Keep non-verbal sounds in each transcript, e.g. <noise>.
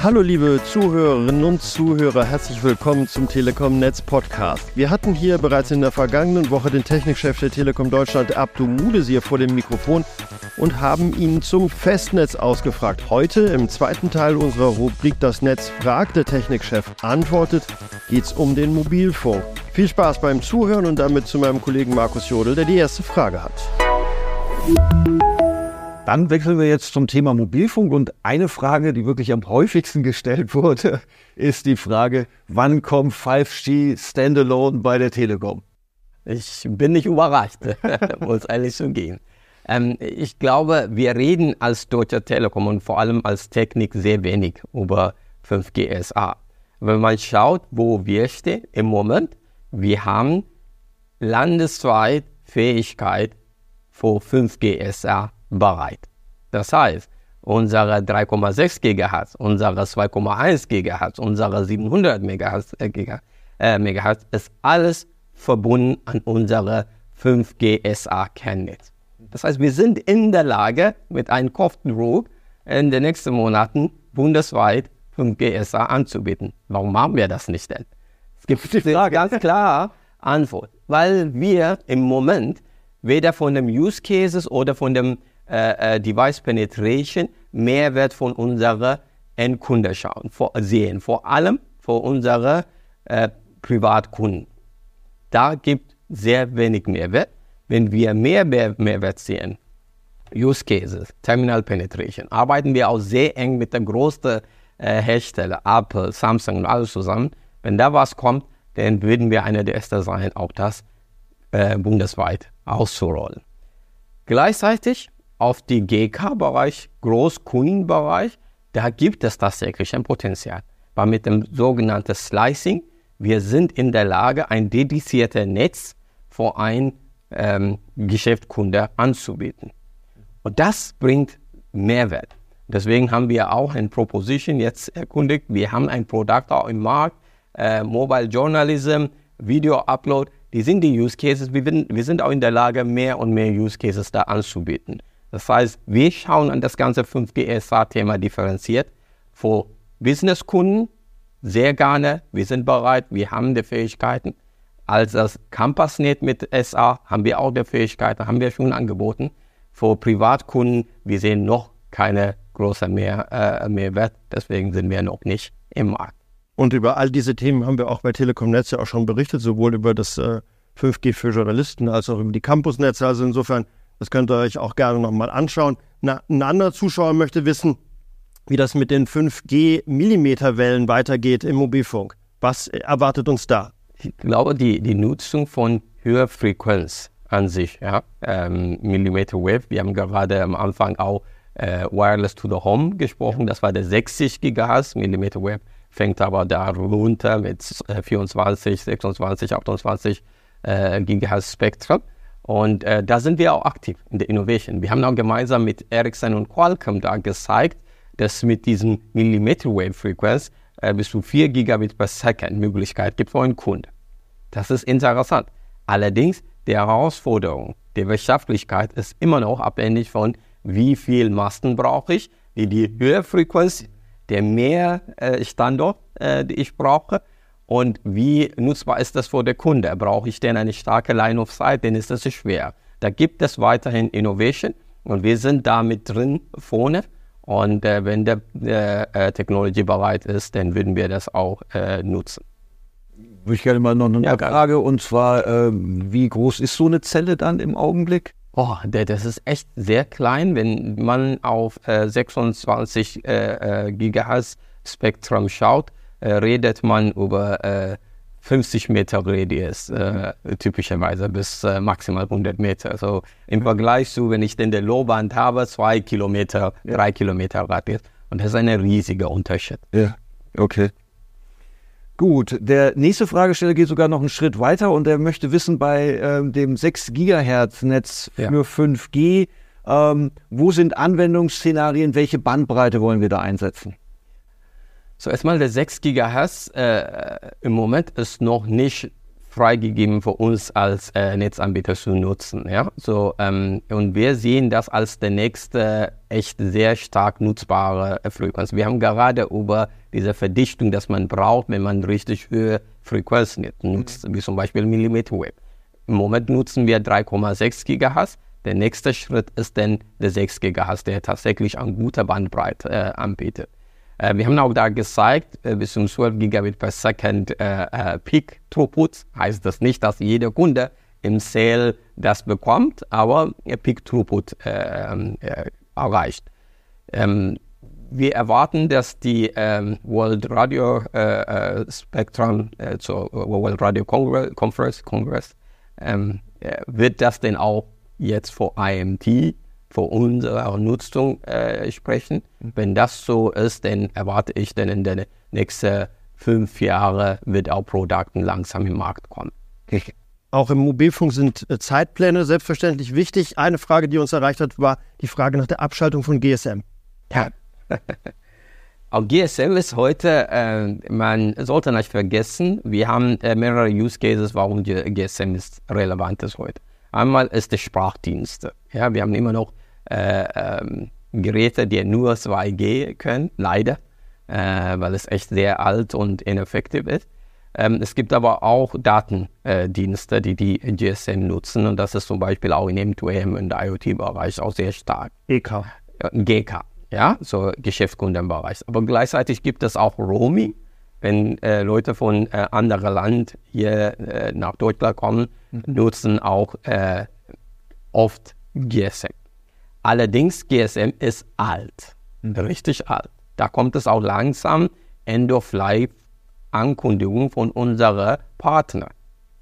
Hallo liebe Zuhörerinnen und Zuhörer, herzlich willkommen zum Telekom Netz Podcast. Wir hatten hier bereits in der vergangenen Woche den Technikchef der Telekom Deutschland, Abdu Mudesir, vor dem Mikrofon und haben ihn zum Festnetz ausgefragt. Heute im zweiten Teil unserer Rubrik Das Netz fragt, der Technikchef antwortet, geht es um den Mobilfunk. Viel Spaß beim Zuhören und damit zu meinem Kollegen Markus Jodel, der die erste Frage hat. Dann wechseln wir jetzt zum Thema Mobilfunk und eine Frage, die wirklich am häufigsten gestellt wurde, ist die Frage, wann kommt 5G Standalone bei der Telekom? Ich bin nicht überrascht, <laughs> muss ehrlich so gehen. Ähm, ich glaube, wir reden als Deutsche Telekom und vor allem als Technik sehr wenig über 5G SA. Wenn man schaut, wo wir stehen im Moment, wir haben landesweit Fähigkeit für 5G SA bereit. Das heißt, unsere 3,6 GHz, unsere 2,1 GHz, unsere 700 MHz, äh, MHz ist alles verbunden an unsere 5G SA Kernnetz. Das heißt, wir sind in der Lage, mit einem Kopfdruck in den nächsten Monaten bundesweit 5G SA anzubieten. Warum machen wir das nicht denn? Es gibt die Frage. ganz klar Antwort, weil wir im Moment weder von dem Use Cases oder von dem äh, äh, Device Penetration Mehrwert von unserer Endkunden schauen, vor, sehen, vor allem für unsere äh, Privatkunden. Da gibt sehr wenig Mehrwert. Wenn wir mehr Mehrwert sehen, Use Cases, Terminal Penetration, arbeiten wir auch sehr eng mit den großen äh, Herstellern, Apple, Samsung und alles zusammen. Wenn da was kommt, dann würden wir einer der ersten sein, auch das äh, bundesweit auszurollen. Gleichzeitig auf die GK-Bereich, Großkundenbereich, da gibt es tatsächlich ein Potenzial. Weil mit dem sogenannten Slicing, wir sind in der Lage, ein dediziertes Netz für einen ähm, Geschäftskunde anzubieten. Und das bringt Mehrwert. Deswegen haben wir auch ein Proposition jetzt erkundigt. Wir haben ein Produkt auch im Markt, äh, Mobile Journalism, Video Upload. Die sind die Use Cases. Wir, wir sind auch in der Lage, mehr und mehr Use Cases da anzubieten. Das heißt, wir schauen an das ganze 5G-SA-Thema differenziert. Für Businesskunden sehr gerne, wir sind bereit, wir haben die Fähigkeiten. Als das Campusnet mit SA haben wir auch die Fähigkeiten, haben wir schon angeboten. Für Privatkunden, wir sehen noch keine große Mehr, äh, Mehrwert, deswegen sind wir noch nicht im Markt. Und über all diese Themen haben wir auch bei Telekom Netz ja auch schon berichtet, sowohl über das äh, 5G für Journalisten als auch über die Campusnetze. Also insofern das könnt ihr euch auch gerne nochmal anschauen. Na, ein anderer Zuschauer möchte wissen, wie das mit den 5G-Millimeterwellen weitergeht im Mobilfunk. Was erwartet uns da? Ich glaube, die, die Nutzung von höherer Frequenz an sich, ja, ähm, Millimeter Wave, wir haben gerade am Anfang auch äh, Wireless to the Home gesprochen, das war der 60 GHz, Millimeter Wave fängt aber da runter mit 24, 26, 28 äh, GHz Spektrum. Und äh, da sind wir auch aktiv in der Innovation. Wir haben auch gemeinsam mit Ericsson und Qualcomm da gezeigt, dass mit diesem Millimeter Wave Frequenz äh, bis zu 4 Gigabit per Second Möglichkeit gibt für einen Kunden. Das ist interessant. Allerdings, die Herausforderung der Wirtschaftlichkeit ist immer noch abhängig von, wie viel Masten brauche ich, die, die höhere Frequenz, der mehr äh, Standort, äh, die ich brauche und wie nutzbar ist das für den Kunde? Brauche ich denn eine starke Line of Sight? Denn ist das schwer. Da gibt es weiterhin Innovation und wir sind da mit drin vorne. Und äh, wenn der äh, Technology bereit ist, dann würden wir das auch äh, nutzen. Würde ich gerne mal noch eine ja, Frage und zwar, ähm, wie groß ist so eine Zelle dann im Augenblick? Oh, das ist echt sehr klein, wenn man auf 26 äh, äh, Gigahertz Spektrum schaut äh, redet man über äh, 50 Meter Radius, äh, typischerweise bis äh, maximal 100 Meter. Also im Vergleich zu, wenn ich denn der Lohband habe, zwei Kilometer, drei Kilometer Radius. Und das ist ein riesiger Unterschied. Ja, okay. Gut, der nächste Fragesteller geht sogar noch einen Schritt weiter und er möchte wissen, bei ähm, dem 6 Gigahertz Netz für ja. 5G, ähm, wo sind Anwendungsszenarien, welche Bandbreite wollen wir da einsetzen? So erstmal der 6 GHz äh, im Moment ist noch nicht freigegeben für uns als äh, Netzanbieter zu nutzen. Ja? So, ähm, und wir sehen das als der nächste echt sehr stark nutzbare Frequenz. Wir haben gerade über diese Verdichtung, dass man braucht, wenn man richtig höhere Frequenzen nutzt, mhm. wie zum Beispiel Millimeter Wave. Im Moment nutzen wir 3,6 GHz. Der nächste Schritt ist dann der 6 GHz, der tatsächlich eine gute Bandbreite äh, anbietet. Äh, wir haben auch da gezeigt, äh, bis zum 12 Gigabit per Second äh, Peak Throughput. Heißt das nicht, dass jeder Kunde im Sale das bekommt, aber Peak Throughput ähm, erreicht. Ähm, wir erwarten, dass die ähm, World Radio Spectrum zur World Radio Congress, Conference, Congress wird das denn auch jetzt vor IMT für unsere Nutzung äh, sprechen. Mhm. Wenn das so ist, dann erwarte ich, dann in den nächsten fünf Jahren wird auch Produkte langsam im Markt kommen. Auch im Mobilfunk sind äh, Zeitpläne selbstverständlich wichtig. Eine Frage, die uns erreicht hat, war die Frage nach der Abschaltung von GSM. Ja. <laughs> Auch GSM ist heute, äh, man sollte nicht vergessen, wir haben äh, mehrere Use Cases, warum GSM ist relevant ist heute. Einmal ist der Sprachdienste. Ja, wir haben immer noch äh, ähm, Geräte, die nur 2G können, leider, äh, weil es echt sehr alt und ineffektiv ist. Ähm, es gibt aber auch Datendienste, äh, die die GSM nutzen und das ist zum Beispiel auch in M2M und IoT-Bereich auch sehr stark. GK. GK, ja, so Geschäftskundenbereich. Aber gleichzeitig gibt es auch Roaming. Wenn äh, Leute von äh, anderen Land hier äh, nach Deutschland kommen, mhm. nutzen auch äh, oft GSM. Allerdings, GSM ist alt, mhm. richtig alt. Da kommt es auch langsam End-of-Life-Ankündigungen von unseren Partnern,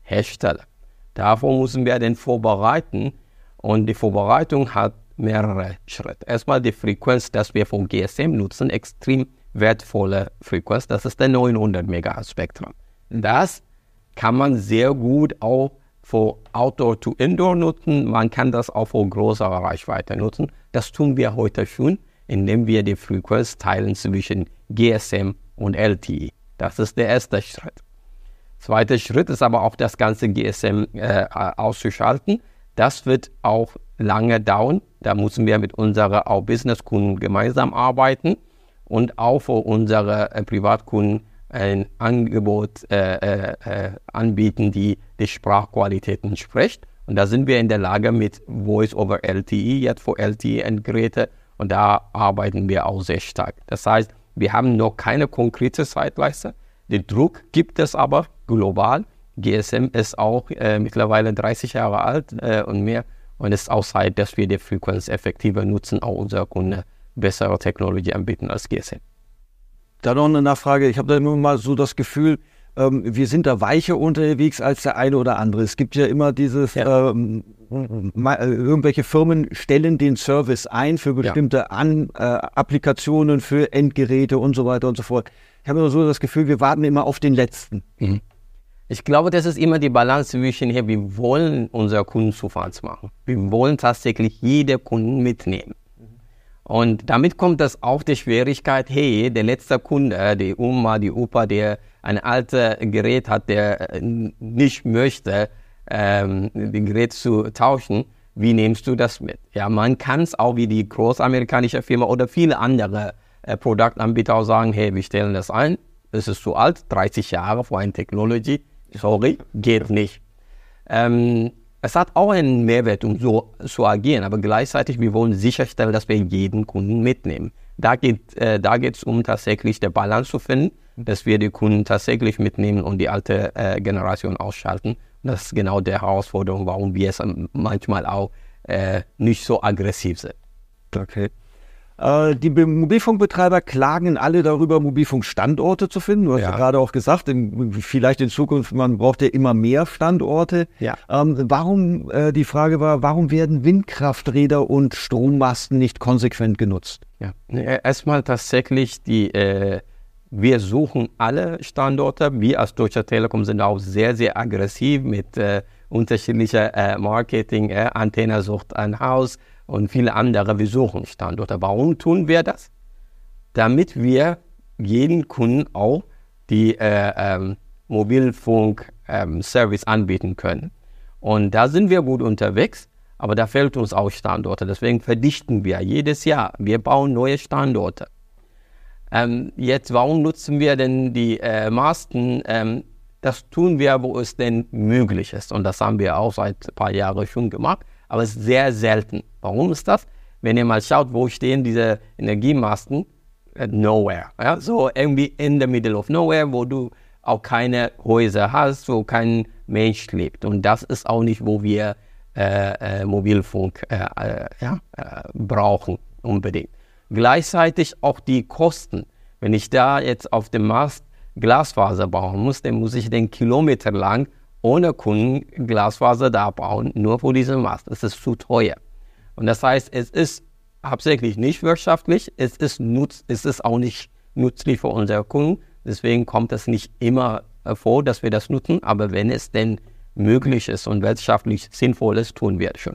Hersteller. Davor müssen wir den vorbereiten und die Vorbereitung hat mehrere Schritte. Erstmal die Frequenz, dass wir von GSM nutzen, extrem wertvolle Frequenz, das ist der 900 MHz Spektrum. Das kann man sehr gut auch für Outdoor to Indoor nutzen. Man kann das auch für größere Reichweite nutzen. Das tun wir heute schon, indem wir die Frequenz teilen zwischen GSM und LTE. Das ist der erste Schritt. Zweiter Schritt ist aber auch das ganze GSM äh, auszuschalten. Das wird auch lange dauern. Da müssen wir mit unseren Businesskunden gemeinsam arbeiten und auch für unsere äh, Privatkunden ein Angebot äh, äh, äh, anbieten, die die Sprachqualitäten spricht. Und da sind wir in der Lage mit Voice over LTE, jetzt für LTE-Endgeräte. Und da arbeiten wir auch sehr stark. Das heißt, wir haben noch keine konkrete Zeitleiste. Den Druck gibt es aber global. GSM ist auch äh, mittlerweile 30 Jahre alt äh, und mehr. Und es ist auch Zeit, dass wir die Frequenz effektiver nutzen, auch unsere Kunden bessere Technologie anbieten als GSM. Da noch eine Nachfrage. Ich habe da immer mal so das Gefühl, ähm, wir sind da weicher unterwegs als der eine oder andere. Es gibt ja immer dieses, ja. ähm, äh, irgendwelche Firmen stellen den Service ein für bestimmte ja. An, äh, Applikationen, für Endgeräte und so weiter und so fort. Ich habe immer so das Gefühl, wir warten immer auf den letzten. Mhm. Ich glaube, das ist immer die Balance zwischen hier, wir wollen unsere Kunden zufrieden machen. Wir wollen tatsächlich jede Kunden mitnehmen. Und damit kommt das auch die Schwierigkeit, hey, der letzte Kunde, die Oma, die Opa, der ein altes Gerät hat, der äh, nicht möchte, ähm, das Gerät zu tauschen, wie nimmst du das mit? Ja, man kann es auch wie die großamerikanische Firma oder viele andere äh, Produktanbieter auch sagen, hey, wir stellen das ein, es ist zu alt, 30 Jahre vor einer Technology, sorry, geht nicht. Ähm, es hat auch einen Mehrwert, um so zu agieren, aber gleichzeitig, wir wollen sicherstellen, dass wir jeden Kunden mitnehmen. Da geht äh, da es um tatsächlich der Balance zu finden, dass wir die Kunden tatsächlich mitnehmen und die alte äh, Generation ausschalten. Das ist genau die Herausforderung, warum wir es manchmal auch äh, nicht so aggressiv sind. Okay. Äh, die Mobilfunkbetreiber klagen alle darüber, Mobilfunkstandorte zu finden. Du hast ja, ja gerade auch gesagt, in, vielleicht in Zukunft, man braucht ja immer mehr Standorte. Ja. Ähm, warum, äh, die Frage war, warum werden Windkrafträder und Strommasten nicht konsequent genutzt? Ja, erstmal tatsächlich die, äh, wir suchen alle Standorte. Wir als Deutsche Telekom sind auch sehr, sehr aggressiv mit äh, unterschiedlicher äh, Marketing. Äh, Antenne sucht ein Haus, und viele andere, wir suchen Standorte. Warum tun wir das? Damit wir jeden Kunden auch die äh, ähm, Mobilfunk ähm, anbieten können. Und da sind wir gut unterwegs, aber da fehlt uns auch Standorte. Deswegen verdichten wir jedes Jahr. Wir bauen neue Standorte. Ähm, jetzt, warum nutzen wir denn die äh, Masten? Ähm, das tun wir, wo es denn möglich ist. Und das haben wir auch seit ein paar Jahren schon gemacht, aber es ist sehr selten. Warum ist das? Wenn ihr mal schaut, wo stehen diese Energiemasten? Äh, nowhere. Ja? So irgendwie in the middle of nowhere, wo du auch keine Häuser hast, wo kein Mensch lebt. Und das ist auch nicht, wo wir äh, äh, Mobilfunk äh, äh, ja, äh, brauchen unbedingt. Gleichzeitig auch die Kosten. Wenn ich da jetzt auf dem Mast Glasfaser bauen muss, dann muss ich den Kilometer lang ohne Kunden Glasfaser da bauen, nur für diesen Mast. Das ist zu teuer. Und das heißt, es ist hauptsächlich nicht wirtschaftlich, es ist, nutz, es ist auch nicht nützlich für unsere Kunden. Deswegen kommt es nicht immer vor, dass wir das nutzen, aber wenn es denn möglich ist und wirtschaftlich sinnvoll ist, tun wir es schon.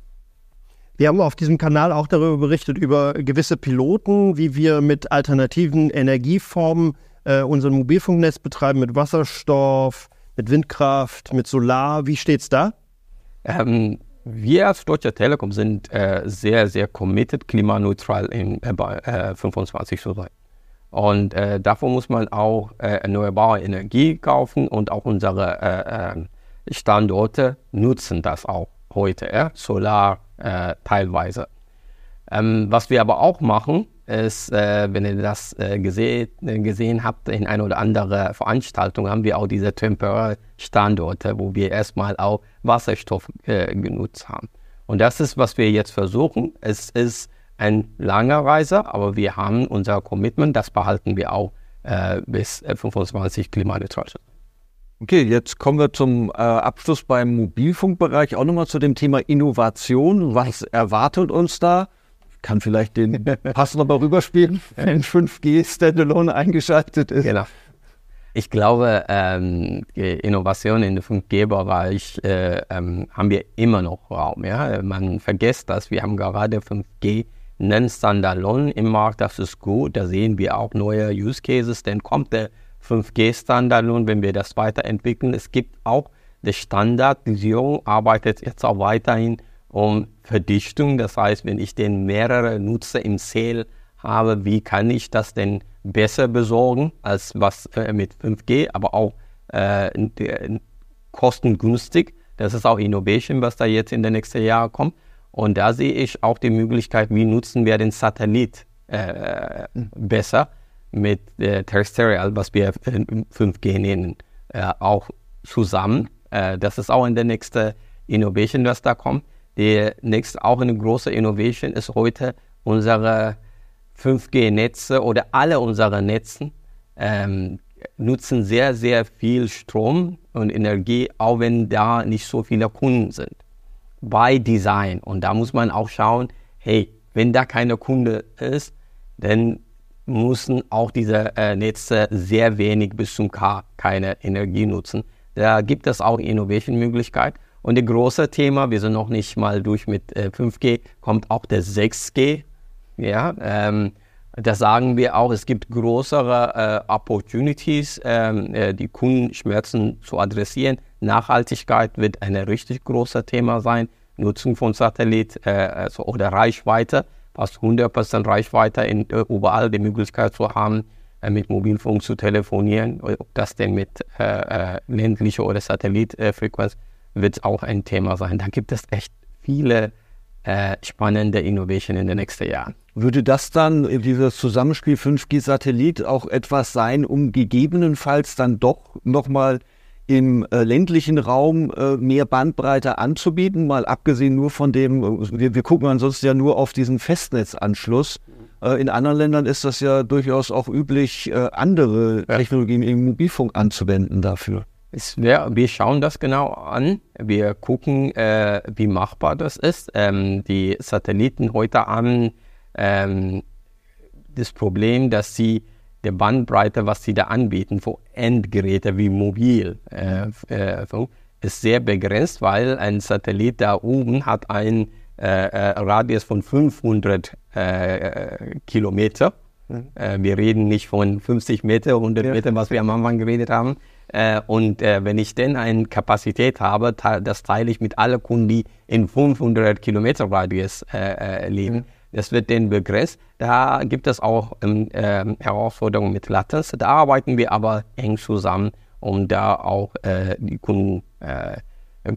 Wir haben auf diesem Kanal auch darüber berichtet, über gewisse Piloten, wie wir mit alternativen Energieformen äh, unser Mobilfunknetz betreiben, mit Wasserstoff, mit Windkraft, mit Solar. Wie steht es da? Ähm, wir als Deutsche Telekom sind äh, sehr, sehr committed, klimaneutral in äh, 25 zu sein. Und äh, dafür muss man auch äh, erneuerbare Energie kaufen und auch unsere äh, Standorte nutzen das auch heute? Solar äh, teilweise. Ähm, was wir aber auch machen, ist, äh, wenn ihr das äh, gesehen, äh, gesehen habt in einer oder anderen Veranstaltung, haben wir auch diese temporären Standorte, wo wir erstmal auch Wasserstoff äh, genutzt haben. Und das ist, was wir jetzt versuchen. Es ist ein langer Reise, aber wir haben unser Commitment, das behalten wir auch äh, bis 25 klimaneutral. Okay, jetzt kommen wir zum äh, Abschluss beim Mobilfunkbereich. Auch nochmal zu dem Thema Innovation. Was erwartet uns da? Kann vielleicht den <laughs> Pass nochmal rüberspielen, wenn 5G Standalone eingeschaltet ist. Genau. Ich glaube, ähm, Innovation im 5G-Bereich äh, ähm, haben wir immer noch Raum. Ja? Man vergisst das. Wir haben gerade 5G nennen Standalone im Markt. Das ist gut. Da sehen wir auch neue Use Cases. Dann kommt der 5G-Standard nun, wenn wir das weiterentwickeln. Es gibt auch die Standardisierung, arbeitet jetzt auch weiterhin um Verdichtung. Das heißt, wenn ich den mehrere Nutzer im Sale habe, wie kann ich das denn besser besorgen als was äh, mit 5G, aber auch äh, kostengünstig. Das ist auch Innovation, was da jetzt in den nächsten Jahren kommt. Und da sehe ich auch die Möglichkeit, wie nutzen wir den Satellit äh, besser mit äh, Terrestrial, was wir 5G nennen, äh, auch zusammen. Äh, das ist auch in der nächsten Innovation, was da kommt. Die nächste, auch eine große Innovation ist heute unsere 5G-Netze oder alle unsere Netze ähm, nutzen sehr, sehr viel Strom und Energie, auch wenn da nicht so viele Kunden sind. Bei Design. Und da muss man auch schauen, hey, wenn da keine Kunde ist, dann müssen auch diese äh, Netze sehr wenig bis zum K keine Energie nutzen. Da gibt es auch Innovation-Möglichkeit. Und das große Thema, wir sind noch nicht mal durch mit äh, 5G, kommt auch der 6G. Ja, ähm, da sagen wir auch, es gibt größere äh, Opportunities, ähm, äh, die Kundenschmerzen zu adressieren. Nachhaltigkeit wird ein richtig großes Thema sein. Nutzung von Satellit äh, also, oder Reichweite fast 100% Reichweite in, äh, überall die Möglichkeit zu haben, äh, mit Mobilfunk zu telefonieren. Ob das denn mit äh, äh ländlicher oder Satellitfrequenz wird auch ein Thema sein. Da gibt es echt viele äh, spannende Innovationen in den nächsten Jahren. Würde das dann, dieses Zusammenspiel 5G-Satellit, auch etwas sein, um gegebenenfalls dann doch nochmal im äh, ländlichen Raum äh, mehr Bandbreite anzubieten, mal abgesehen nur von dem, äh, wir, wir gucken ansonsten ja nur auf diesen Festnetzanschluss. Äh, in anderen Ländern ist das ja durchaus auch üblich, äh, andere ja. Technologien im Mobilfunk anzuwenden dafür. Wär, wir schauen das genau an. Wir gucken, äh, wie machbar das ist. Ähm, die Satelliten heute haben ähm, das Problem, dass sie der Bandbreite, was sie da anbieten für Endgeräte wie Mobil, äh, äh, ist sehr begrenzt, weil ein Satellit da oben hat einen äh, äh Radius von 500 äh, Kilometer. Mhm. Wir reden nicht von 50 Meter, 100 ja. Meter, was wir am Anfang geredet haben. Äh, und äh, wenn ich denn eine Kapazität habe, das teile ich mit allen Kunden, die in 500 Kilometer Radius äh, äh, leben. Mhm. Das wird den begrenzt. Da gibt es auch ähm, ähm, Herausforderungen mit Latenz. Da arbeiten wir aber eng zusammen, um da auch äh, die Kunden äh,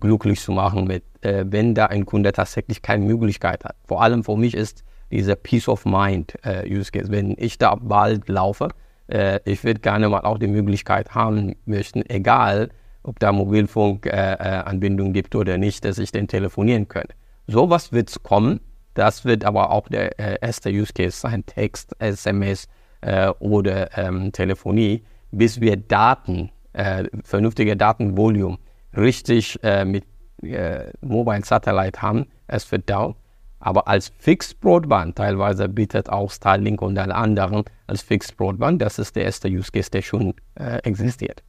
glücklich zu machen, mit, wenn da ein Kunde tatsächlich keine Möglichkeit hat. Vor allem für mich ist dieser Peace of Mind Use Case. Wenn ich da bald laufe, äh, ich würde gerne mal auch die Möglichkeit haben möchten, egal ob da Mobilfunkanbindung äh, gibt oder nicht, dass ich den telefonieren kann. Sowas wird kommen. Das wird aber auch der äh, erste Use Case sein, Text, SMS äh, oder ähm, Telefonie, bis wir Daten, äh, vernünftige Datenvolumen richtig äh, mit äh, Mobile Satellite haben. Es wird dauern. Aber als Fixed Broadband, teilweise bietet auch Starlink und alle anderen als Fixed Broadband, das ist der erste Use Case, der schon äh, existiert.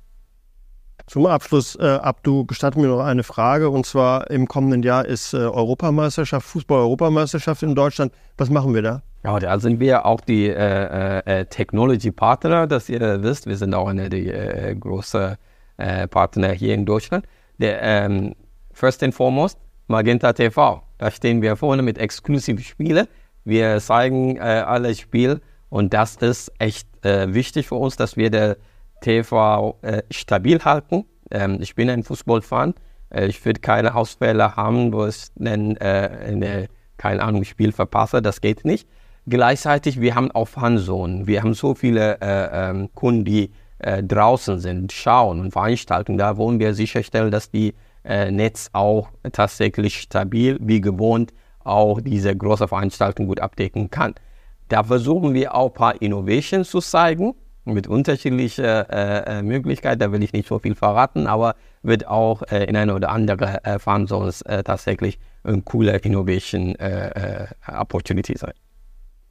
Zum Abschluss, äh, Abdu, gestatten mir noch eine Frage. Und zwar im kommenden Jahr ist äh, Europameisterschaft, Fußball-Europameisterschaft in Deutschland. Was machen wir da? Ja, da sind wir auch die äh, äh, Technology Partner, dass ihr wisst. Wir sind auch eine der äh, großen äh, Partner hier in Deutschland. Der, ähm, first and foremost, Magenta TV. Da stehen wir vorne mit exklusiven Spielen. Wir zeigen äh, alle Spiele und das ist echt äh, wichtig für uns, dass wir der TV äh, stabil halten. Ähm, ich bin ein Fußballfan. Äh, ich würde keine Ausfälle haben, wo ich dann äh, eine, keine Ahnung, Spiel verpasse. Das geht nicht. Gleichzeitig, wir haben auch Fanzonen. Wir haben so viele äh, ähm, Kunden, die draußen sind, schauen und Veranstaltungen. Da wollen wir sicherstellen, dass die äh, Netz auch tatsächlich stabil, wie gewohnt, auch diese große Veranstaltung gut abdecken kann. Da versuchen wir auch ein paar Innovations zu zeigen mit unterschiedlichen äh, äh, Möglichkeiten. Da will ich nicht so viel verraten, aber wird auch äh, in einer oder anderen äh, Farmzone äh, tatsächlich ein cooler Innovation äh, äh, Opportunity sein.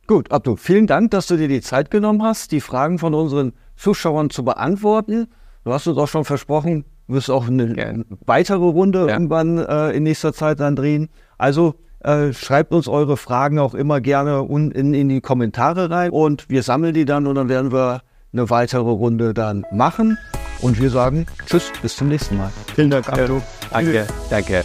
Gut, Abdu, vielen Dank, dass du dir die Zeit genommen hast, die Fragen von unseren Zuschauern zu beantworten. Du hast uns auch schon versprochen, wirst auch eine Gerne. weitere Runde ja. irgendwann äh, in nächster Zeit dann drehen. Also äh, schreibt uns eure Fragen auch immer gerne in, in die Kommentare rein und wir sammeln die dann und dann werden wir eine weitere Runde dann machen. Und wir sagen Tschüss, bis zum nächsten Mal. Vielen Dank, Abdu. Danke, danke.